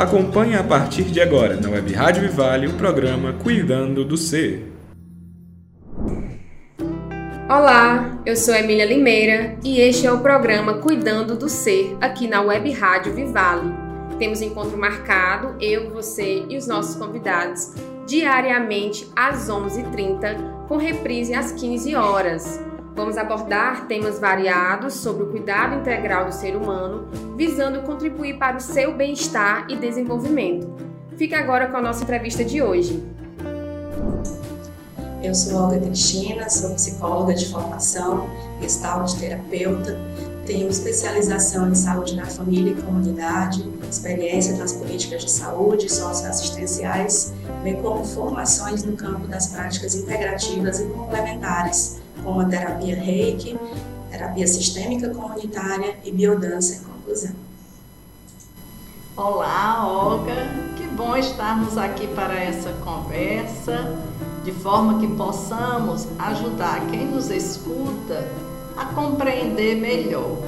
Acompanhe a partir de agora na Web Rádio Vivale o programa Cuidando do Ser. Olá, eu sou Emília Limeira e este é o programa Cuidando do Ser aqui na Web Rádio Vivale. Temos encontro marcado, eu, você e os nossos convidados, diariamente às 11h30, com reprise às 15 horas. Vamos abordar temas variados sobre o cuidado integral do ser humano, visando contribuir para o seu bem-estar e desenvolvimento. Fique agora com a nossa entrevista de hoje. Eu sou Olga Cristina, sou psicóloga de formação, gestalt terapeuta, tenho especialização em saúde na família e comunidade, experiência nas políticas de saúde socioassistenciais, bem como formações no campo das práticas integrativas e complementares, como a terapia Reiki, terapia sistêmica comunitária e biodança em conclusão. Olá, Olga, que bom estarmos aqui para essa conversa de forma que possamos ajudar quem nos escuta a compreender melhor.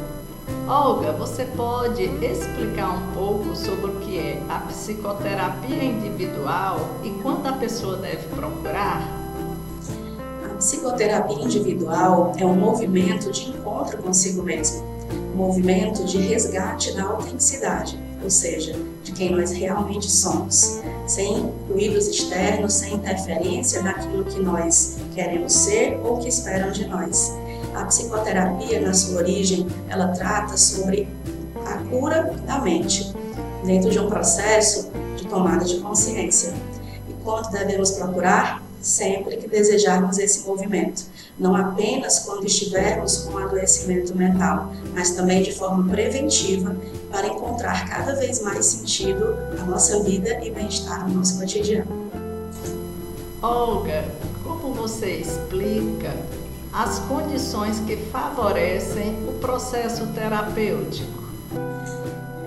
Olga, você pode explicar um pouco sobre o que é a psicoterapia individual e quando a pessoa deve procurar? Psicoterapia individual é um movimento de encontro consigo mesmo, um movimento de resgate da autenticidade, ou seja, de quem nós realmente somos sem ruídos externos, sem interferência daquilo que nós queremos ser ou que esperam de nós. A psicoterapia, na sua origem, ela trata sobre a cura da mente, dentro de um processo de tomada de consciência. E quando devemos procurar? Sempre que desejarmos esse movimento, não apenas quando estivermos com adoecimento mental, mas também de forma preventiva para encontrar cada vez mais sentido na nossa vida e bem-estar no nosso cotidiano. Olga, como você explica as condições que favorecem o processo terapêutico?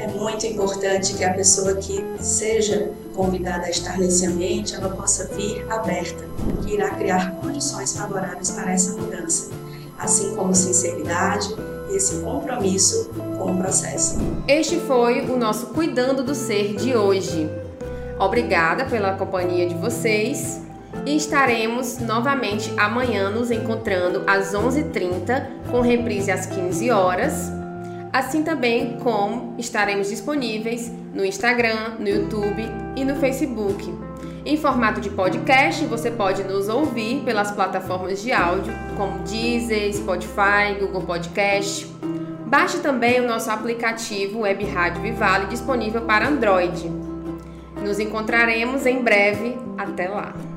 É muito importante que a pessoa que seja convidada a estar nesse ambiente, ela possa vir aberta, que irá criar condições favoráveis para essa mudança, assim como sinceridade, esse compromisso com o processo. Este foi o nosso Cuidando do Ser de hoje. Obrigada pela companhia de vocês e estaremos novamente amanhã nos encontrando às 11h30 com reprise às 15 horas. Assim também como estaremos disponíveis no Instagram, no YouTube e no Facebook. Em formato de podcast, você pode nos ouvir pelas plataformas de áudio como Deezer, Spotify, Google Podcast. Baixe também o nosso aplicativo Web Rádio Vivale disponível para Android. Nos encontraremos em breve. Até lá!